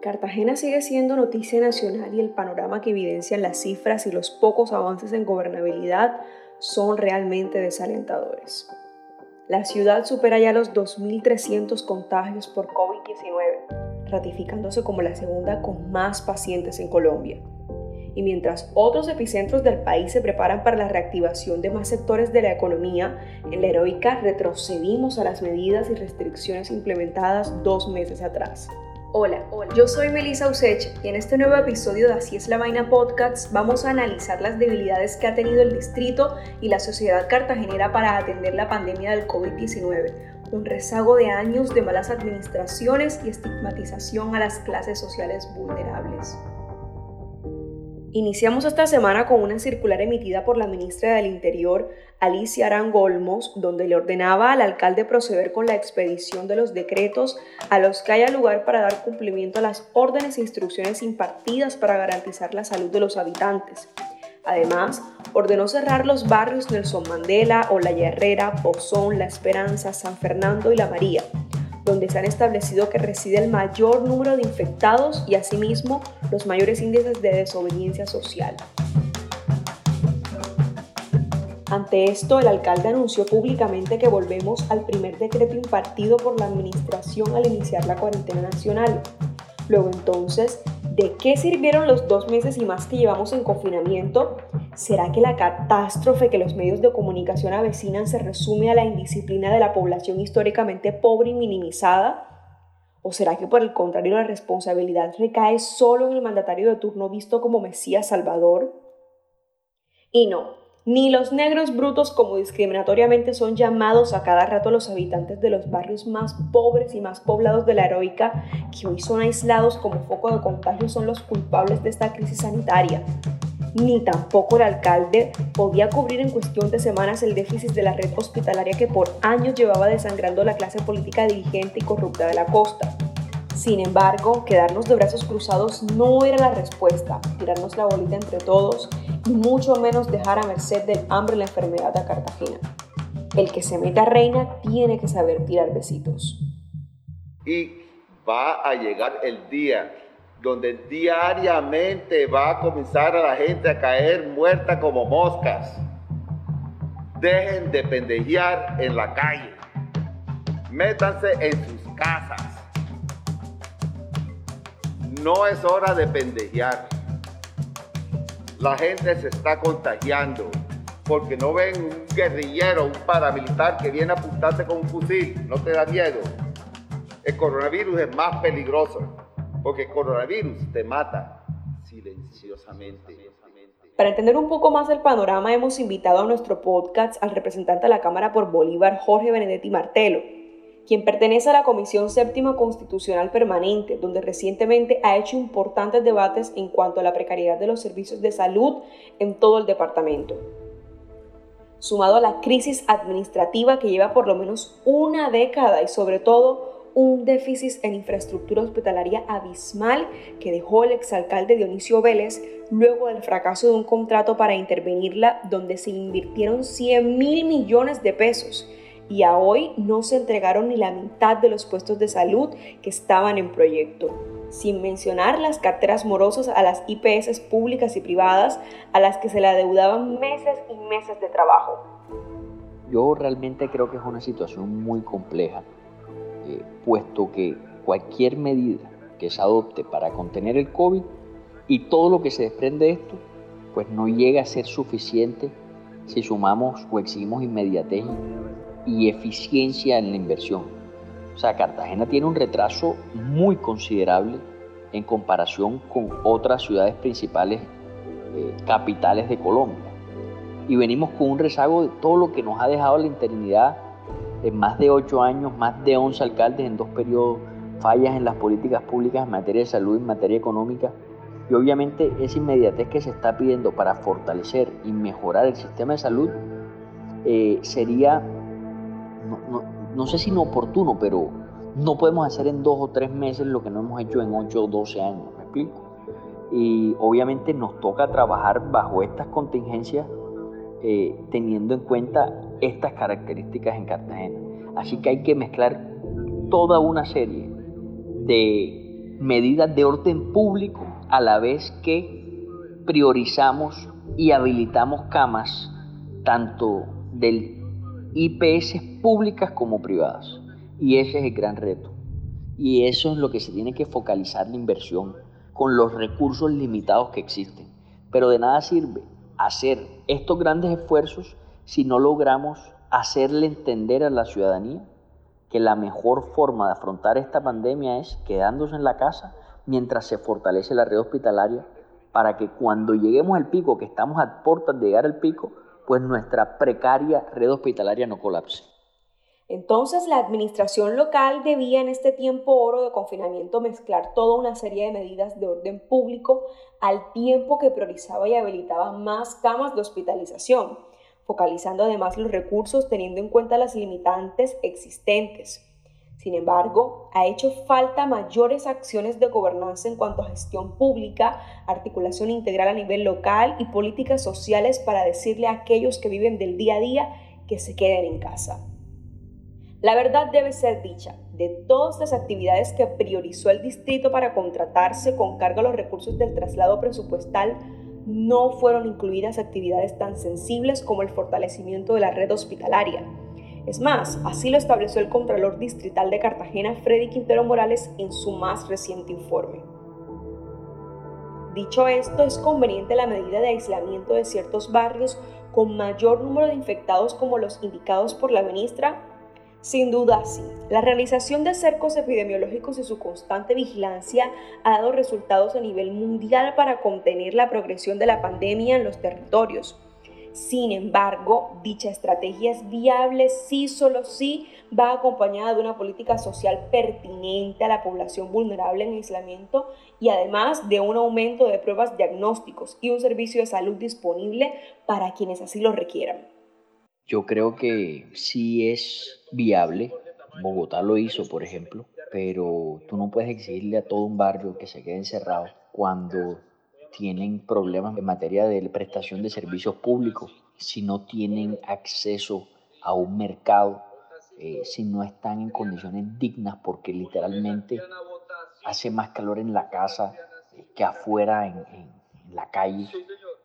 Cartagena sigue siendo noticia nacional y el panorama que evidencian las cifras y los pocos avances en gobernabilidad son realmente desalentadores. La ciudad supera ya los 2.300 contagios por COVID-19, ratificándose como la segunda con más pacientes en Colombia. Y mientras otros epicentros del país se preparan para la reactivación de más sectores de la economía, en la heroica retrocedimos a las medidas y restricciones implementadas dos meses atrás. Hola, yo soy Melissa Usech y en este nuevo episodio de Así es la Vaina Podcast vamos a analizar las debilidades que ha tenido el distrito y la sociedad cartagenera para atender la pandemia del COVID-19, un rezago de años de malas administraciones y estigmatización a las clases sociales vulnerables. Iniciamos esta semana con una circular emitida por la ministra del Interior, Alicia Arangolmos, donde le ordenaba al alcalde proceder con la expedición de los decretos a los que haya lugar para dar cumplimiento a las órdenes e instrucciones impartidas para garantizar la salud de los habitantes. Además, ordenó cerrar los barrios Nelson Mandela, Olaya Herrera, Pozón, La Esperanza, San Fernando y La María, donde se han establecido que reside el mayor número de infectados y asimismo los mayores índices de desobediencia social. Ante esto, el alcalde anunció públicamente que volvemos al primer decreto impartido por la administración al iniciar la cuarentena nacional. Luego entonces, ¿de qué sirvieron los dos meses y más que llevamos en confinamiento? ¿Será que la catástrofe que los medios de comunicación avecinan se resume a la indisciplina de la población históricamente pobre y minimizada? ¿O será que por el contrario la responsabilidad recae solo en el mandatario de turno visto como Mesías Salvador? Y no, ni los negros brutos como discriminatoriamente son llamados a cada rato los habitantes de los barrios más pobres y más poblados de la heroica, que hoy son aislados como foco de contagio, son los culpables de esta crisis sanitaria ni tampoco el alcalde podía cubrir en cuestión de semanas el déficit de la red hospitalaria que por años llevaba desangrando la clase política dirigente y corrupta de la costa. Sin embargo, quedarnos de brazos cruzados no era la respuesta, tirarnos la bolita entre todos y mucho menos dejar a merced del hambre la enfermedad a Cartagena. El que se meta reina tiene que saber tirar besitos. Y va a llegar el día donde diariamente va a comenzar a la gente a caer muerta como moscas. Dejen de pendejear en la calle. Métanse en sus casas. No es hora de pendejear. La gente se está contagiando porque no ven un guerrillero, un paramilitar que viene a apuntarse con un fusil. No te da miedo. El coronavirus es más peligroso porque coronavirus te mata silenciosamente. Para entender un poco más el panorama, hemos invitado a nuestro podcast al representante de la Cámara por Bolívar, Jorge Benedetti Martelo, quien pertenece a la Comisión Séptima Constitucional Permanente, donde recientemente ha hecho importantes debates en cuanto a la precariedad de los servicios de salud en todo el departamento. Sumado a la crisis administrativa que lleva por lo menos una década y sobre todo un déficit en infraestructura hospitalaria abismal que dejó el exalcalde Dionisio Vélez luego del fracaso de un contrato para intervenirla donde se invirtieron 100 mil millones de pesos y a hoy no se entregaron ni la mitad de los puestos de salud que estaban en proyecto, sin mencionar las carteras morosas a las IPS públicas y privadas a las que se le adeudaban meses y meses de trabajo. Yo realmente creo que es una situación muy compleja eh, puesto que cualquier medida que se adopte para contener el COVID y todo lo que se desprende de esto, pues no llega a ser suficiente si sumamos o exigimos inmediatez y eficiencia en la inversión. O sea, Cartagena tiene un retraso muy considerable en comparación con otras ciudades principales eh, capitales de Colombia. Y venimos con un rezago de todo lo que nos ha dejado la interinidad en más de ocho años, más de 11 alcaldes en dos periodos, fallas en las políticas públicas en materia de salud, en materia económica. Y obviamente esa inmediatez que se está pidiendo para fortalecer y mejorar el sistema de salud eh, sería, no, sé si inoportuno, pero no podemos hacer en dos o tres meses lo que no hemos hecho en ocho o doce años, ¿me explico? Y obviamente nos toca trabajar bajo estas contingencias eh, teniendo en cuenta estas características en Cartagena. Así que hay que mezclar toda una serie de medidas de orden público a la vez que priorizamos y habilitamos camas tanto del IPS públicas como privadas. Y ese es el gran reto. Y eso es lo que se tiene que focalizar la inversión con los recursos limitados que existen. Pero de nada sirve hacer estos grandes esfuerzos si no logramos hacerle entender a la ciudadanía que la mejor forma de afrontar esta pandemia es quedándose en la casa mientras se fortalece la red hospitalaria para que cuando lleguemos al pico, que estamos a puertas de llegar al pico, pues nuestra precaria red hospitalaria no colapse. Entonces la administración local debía en este tiempo oro de confinamiento mezclar toda una serie de medidas de orden público al tiempo que priorizaba y habilitaba más camas de hospitalización, focalizando además los recursos teniendo en cuenta las limitantes existentes. Sin embargo, ha hecho falta mayores acciones de gobernanza en cuanto a gestión pública, articulación integral a nivel local y políticas sociales para decirle a aquellos que viven del día a día que se queden en casa. La verdad debe ser dicha, de todas las actividades que priorizó el distrito para contratarse con cargo a los recursos del traslado presupuestal, no fueron incluidas actividades tan sensibles como el fortalecimiento de la red hospitalaria es más, así lo estableció el Contralor Distrital de Cartagena, Freddy Quintero Morales, en su más reciente informe. Dicho esto, es conveniente la medida de aislamiento de ciertos barrios con mayor número de infectados como los indicados por la ministra. Sin duda, sí. La realización de cercos epidemiológicos y su constante vigilancia ha dado resultados a nivel mundial para contener la progresión de la pandemia en los territorios. Sin embargo, dicha estrategia es viable si solo si va acompañada de una política social pertinente a la población vulnerable en aislamiento y además de un aumento de pruebas diagnósticos y un servicio de salud disponible para quienes así lo requieran. Yo creo que sí es viable. Bogotá lo hizo, por ejemplo, pero tú no puedes exigirle a todo un barrio que se quede encerrado cuando tienen problemas en materia de prestación de servicios públicos, si no tienen acceso a un mercado, eh, si no están en condiciones dignas, porque literalmente hace más calor en la casa que afuera en, la calle,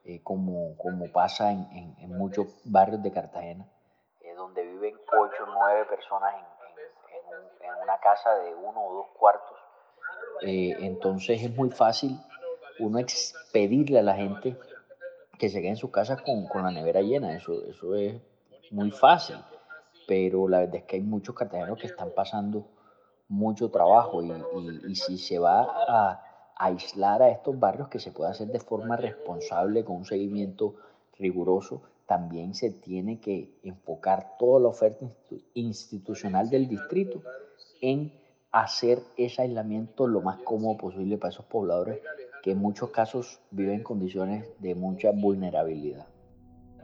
eh, como, como pasa en, en, muchos barrios de Cartagena, donde viven ocho o nueve personas en, en, una casa de uno o dos cuartos. entonces es muy fácil uno expedirle a la gente que se quede en sus casas con, con, la nevera llena. Eso, eso es muy fácil. Pero la verdad es que hay muchos cartageneros que están pasando mucho trabajo y, y, si se va a, aislar a estos barrios que se puede hacer de forma responsable con un seguimiento riguroso, también se tiene que enfocar toda la oferta institucional del distrito en hacer ese aislamiento lo más cómodo posible para esos pobladores que en muchos casos viven en condiciones de mucha vulnerabilidad.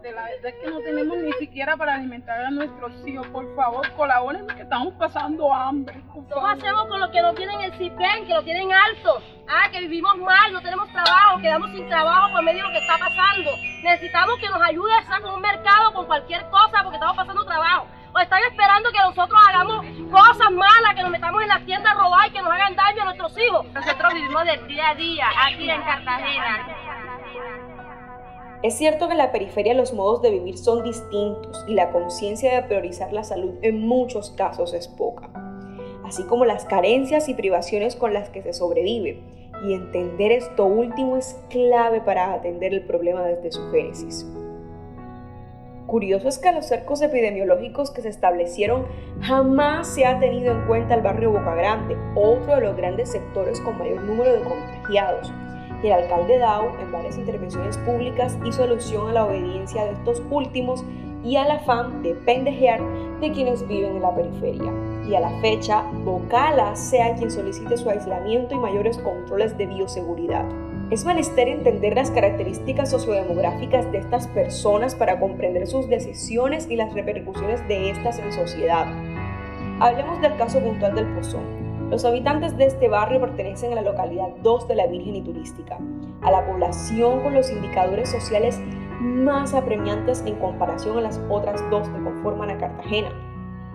De la verdad es que no tenemos ni siquiera para alimentar a nuestros hijos. Por favor, colaboren que estamos pasando hambre. ¿Cómo hacemos con los que no tienen el CIPEN, que lo tienen alto? Ah, que vivimos mal, no tenemos trabajo, quedamos sin trabajo por medio de lo que está pasando. Necesitamos que nos ayude a estar con un mercado, con cualquier cosa, porque estamos pasando trabajo o están esperando que nosotros hagamos cosas malas, que nos metamos en las tiendas a robar y que nos hagan daño a nuestros hijos. Nosotros vivimos del día a día aquí en Cartagena. Es cierto que en la periferia los modos de vivir son distintos y la conciencia de priorizar la salud en muchos casos es poca, así como las carencias y privaciones con las que se sobrevive. Y entender esto último es clave para atender el problema desde su génesis. Curioso es que los cercos epidemiológicos que se establecieron jamás se ha tenido en cuenta el barrio Boca Grande, otro de los grandes sectores con mayor número de contagiados. El alcalde Dao, en varias intervenciones públicas, hizo alusión a la obediencia de estos últimos y al afán de pendejear de quienes viven en la periferia. Y a la fecha, Bocala sea quien solicite su aislamiento y mayores controles de bioseguridad. Es menester entender las características sociodemográficas de estas personas para comprender sus decisiones y las repercusiones de estas en sociedad. Hablemos del caso puntual del Pozón. Los habitantes de este barrio pertenecen a la localidad 2 de la Virgen y Turística, a la población con los indicadores sociales más apremiantes en comparación a las otras dos que conforman a Cartagena.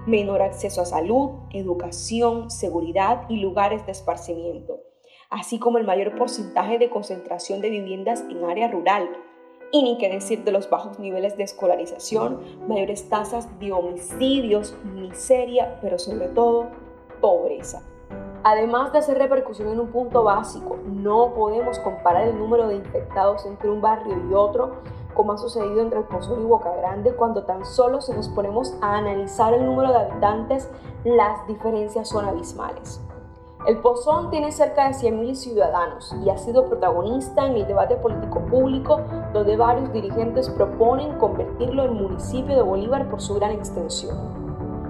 Menor acceso a salud, educación, seguridad y lugares de esparcimiento así como el mayor porcentaje de concentración de viviendas en área rural. Y ni qué decir de los bajos niveles de escolarización, mayores tasas de homicidios, miseria, pero sobre todo pobreza. Además de hacer repercusión en un punto básico, no podemos comparar el número de infectados entre un barrio y otro, como ha sucedido entre el Pozón y Boca Grande, cuando tan solo se nos ponemos a analizar el número de habitantes, las diferencias son abismales. El Pozón tiene cerca de 100.000 ciudadanos y ha sido protagonista en el debate político público, donde varios dirigentes proponen convertirlo en municipio de Bolívar por su gran extensión.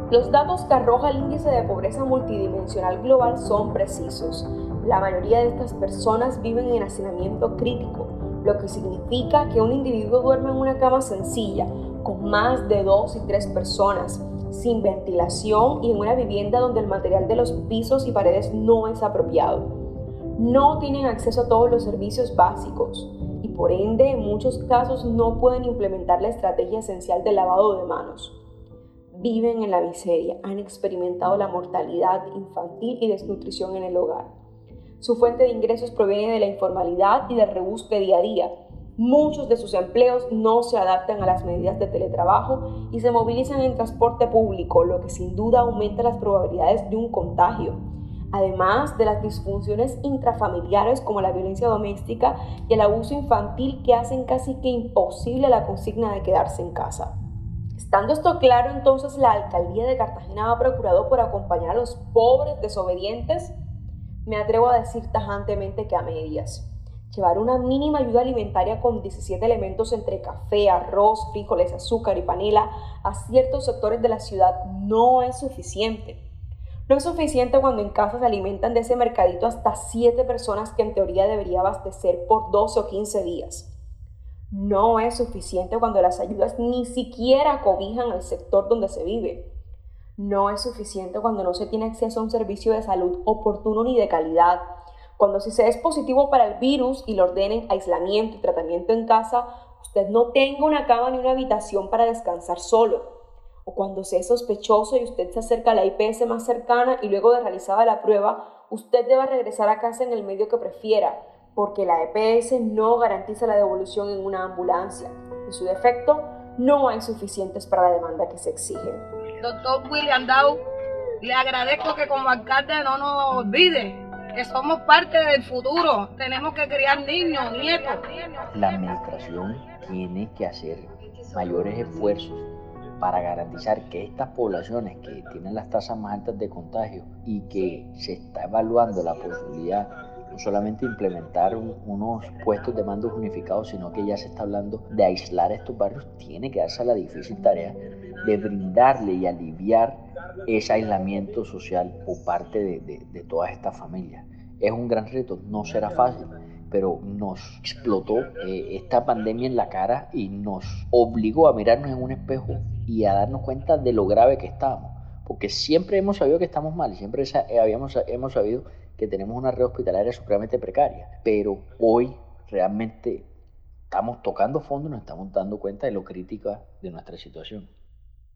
Los datos que arroja el índice de pobreza multidimensional global son precisos. La mayoría de estas personas viven en hacinamiento crítico, lo que significa que un individuo duerme en una cama sencilla, con más de dos y tres personas, sin ventilación y en una vivienda donde el material de los pisos y paredes no es apropiado. No tienen acceso a todos los servicios básicos y por ende en muchos casos no pueden implementar la estrategia esencial de lavado de manos viven en la miseria, han experimentado la mortalidad infantil y desnutrición en el hogar. Su fuente de ingresos proviene de la informalidad y del rebusque día a día. Muchos de sus empleos no se adaptan a las medidas de teletrabajo y se movilizan en transporte público, lo que sin duda aumenta las probabilidades de un contagio. Además de las disfunciones intrafamiliares como la violencia doméstica y el abuso infantil que hacen casi que imposible la consigna de quedarse en casa. Estando esto claro, entonces la alcaldía de Cartagena ha procurado por acompañar a los pobres desobedientes, me atrevo a decir tajantemente que a medias. Llevar una mínima ayuda alimentaria con 17 elementos entre café, arroz, frijoles, azúcar y panela a ciertos sectores de la ciudad no es suficiente. No es suficiente cuando en casa se alimentan de ese mercadito hasta 7 personas que en teoría debería abastecer por 12 o 15 días. No es suficiente cuando las ayudas ni siquiera cobijan el sector donde se vive. No es suficiente cuando no se tiene acceso a un servicio de salud oportuno ni de calidad. Cuando si se es positivo para el virus y le ordenen aislamiento y tratamiento en casa, usted no tenga una cama ni una habitación para descansar solo. O cuando se es sospechoso y usted se acerca a la IPS más cercana y luego de realizada la prueba, usted deba regresar a casa en el medio que prefiera, porque la EPS no garantiza la devolución en una ambulancia. En su defecto, no hay suficientes para la demanda que se exige. Doctor William Dow, le agradezco que como alcalde no nos olvide que somos parte del futuro. Tenemos que criar niños, nietos. La administración tiene que hacer mayores esfuerzos para garantizar que estas poblaciones que tienen las tasas más altas de contagio y que se está evaluando la posibilidad no solamente implementar unos puestos de mandos unificados, sino que ya se está hablando de aislar estos barrios, tiene que darse la difícil tarea de brindarle y aliviar ese aislamiento social por parte de, todas estas familias. Es un gran reto, no será fácil, pero nos explotó eh, esta pandemia en la cara y nos obligó a mirarnos en un espejo y a darnos cuenta de lo grave que estábamos. Porque siempre hemos sabido que estamos mal siempre habíamos, hemos sabido que tenemos una red hospitalaria supremamente precaria, pero hoy realmente estamos tocando fondo y nos estamos dando cuenta de lo crítica de nuestra situación.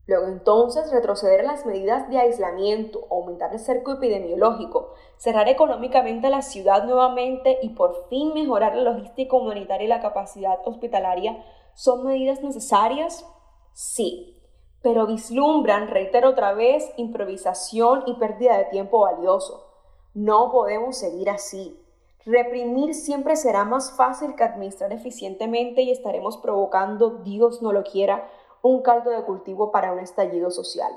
Luego entonces retroceder a las medidas de aislamiento, aumentar el cerco epidemiológico, cerrar económicamente la ciudad nuevamente y por fin mejorar la logística humanitaria y la capacidad hospitalaria, ¿son medidas necesarias? Sí, pero vislumbran, reitero otra vez, improvisación y pérdida de tiempo valioso. No podemos seguir así. Reprimir siempre será más fácil que administrar eficientemente y estaremos provocando, Dios no lo quiera, un caldo de cultivo para un estallido social.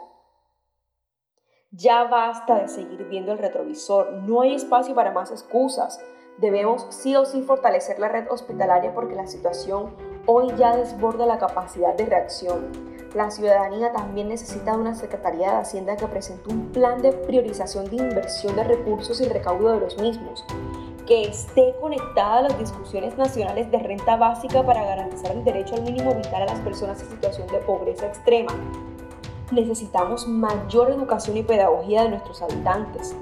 Ya basta de seguir viendo el retrovisor, no hay espacio para más excusas. Debemos sí o sí fortalecer la red hospitalaria porque la situación hoy ya desborda la capacidad de reacción la ciudadanía también necesita de una Secretaría de Hacienda que presente un plan de priorización de inversión de recursos y recaudo de los mismos, que esté conectada a las discusiones nacionales de renta básica para garantizar el derecho al mínimo vital a las personas en situación de pobreza extrema. Necesitamos mayor educación y pedagogía de nuestros habitantes.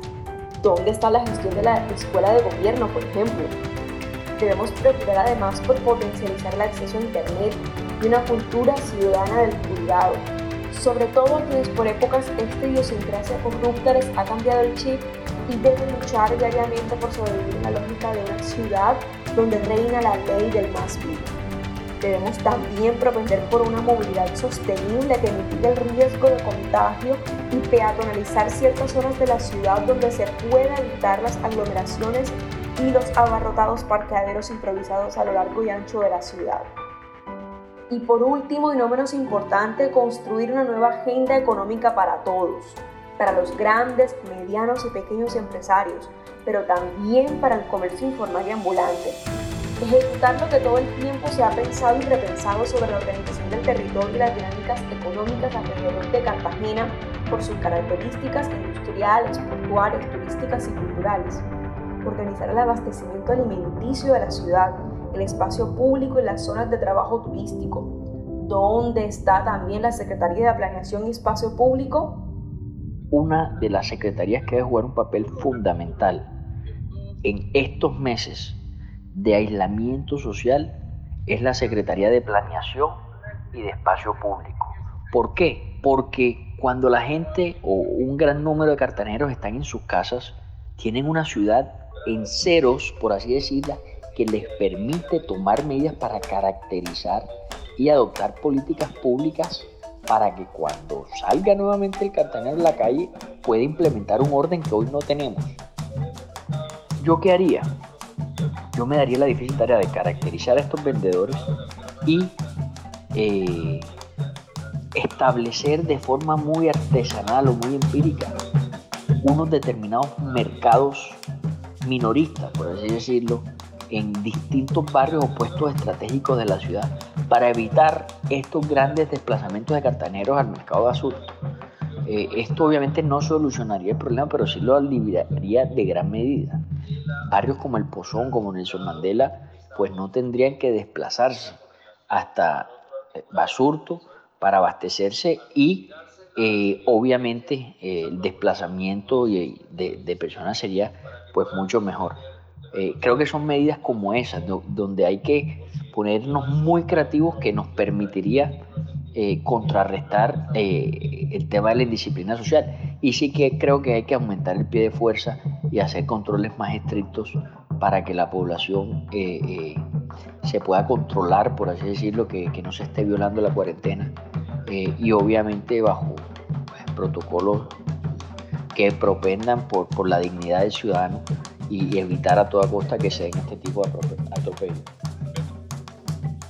¿Dónde está la gestión de la escuela de gobierno, por ejemplo? Debemos procurar además por potencializar el acceso a Internet y una cultura ciudadana del cuidado, sobre todo a quienes por épocas esta idiosincrasia corrupta les ha cambiado el chip y debe luchar diariamente por sobrevivir en la lógica de una ciudad donde reina la ley del más vivo. Debemos también propender por una movilidad sostenible que mitigue el riesgo de contagio y peatonalizar ciertas zonas de la ciudad donde se pueda evitar las aglomeraciones y los abarrotados parqueaderos improvisados a lo largo y ancho de la ciudad. Y por último y no menos importante, construir una nueva agenda económica para todos, para los grandes, medianos y pequeños empresarios, pero también para el comercio informal y ambulante. Ejecutar lo que todo el tiempo se ha pensado y repensado sobre la organización del territorio y las dinámicas económicas alrededor de Cartagena por sus características industriales, portuarias, turísticas y culturales. Organizar el abastecimiento alimenticio de la ciudad, el espacio público y las zonas de trabajo turístico. ¿Dónde está también la Secretaría de Planeación y Espacio Público? Una de las secretarías que debe jugar un papel fundamental en estos meses de aislamiento social es la Secretaría de Planeación y de Espacio Público. ¿Por qué? Porque cuando la gente o un gran número de cartaneros están en sus casas, tienen una ciudad en ceros, por así decirla, que les permite tomar medidas para caracterizar y adoptar políticas públicas para que cuando salga nuevamente el cartanero en la calle pueda implementar un orden que hoy no tenemos. ¿Yo qué haría? Yo me daría la difícil tarea de caracterizar a estos vendedores y eh, establecer de forma muy artesanal o muy empírica unos determinados mercados minoristas, por así decirlo, en distintos barrios o puestos estratégicos de la ciudad para evitar estos grandes desplazamientos de cartaneros al mercado de azul. Eh, esto obviamente no solucionaría el problema, pero sí lo aliviaría de gran medida. Barrios como el Pozón, como Nelson Mandela, pues no tendrían que desplazarse hasta eh, Basurto para abastecerse y eh, obviamente el desplazamiento de, personas sería pues mucho mejor. creo que son medidas como esas, donde hay que ponernos muy creativos que nos permitiría eh, contrarrestar eh, el tema de la indisciplina social. Y sí que creo que hay que aumentar el pie de fuerza y hacer controles más estrictos para que la población eh, se pueda controlar, por así decirlo, que, que no se esté violando la cuarentena y obviamente bajo pues, protocolos que propendan por, por la dignidad del ciudadano y, evitar a toda costa que se den este tipo de atropellos.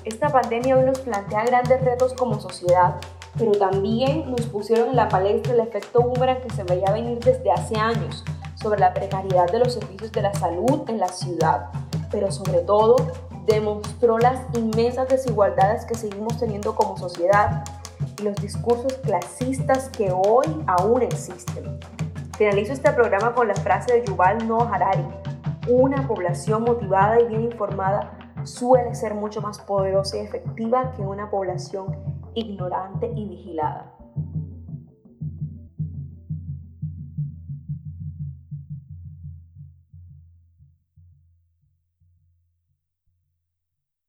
Esta pandemia hoy nos plantea grandes retos como sociedad, pero también nos pusieron en la palestra el efecto boomerang que se veía venir desde hace años sobre la precariedad de los servicios de la salud en la ciudad, pero sobre todo demostró las inmensas desigualdades que seguimos teniendo como sociedad y los discursos clasistas que hoy aún existen. Finalizo este programa con la frase de Yuval Noah Harari, una población motivada y bien informada suele ser mucho más poderosa y efectiva que una población ignorante y vigilada.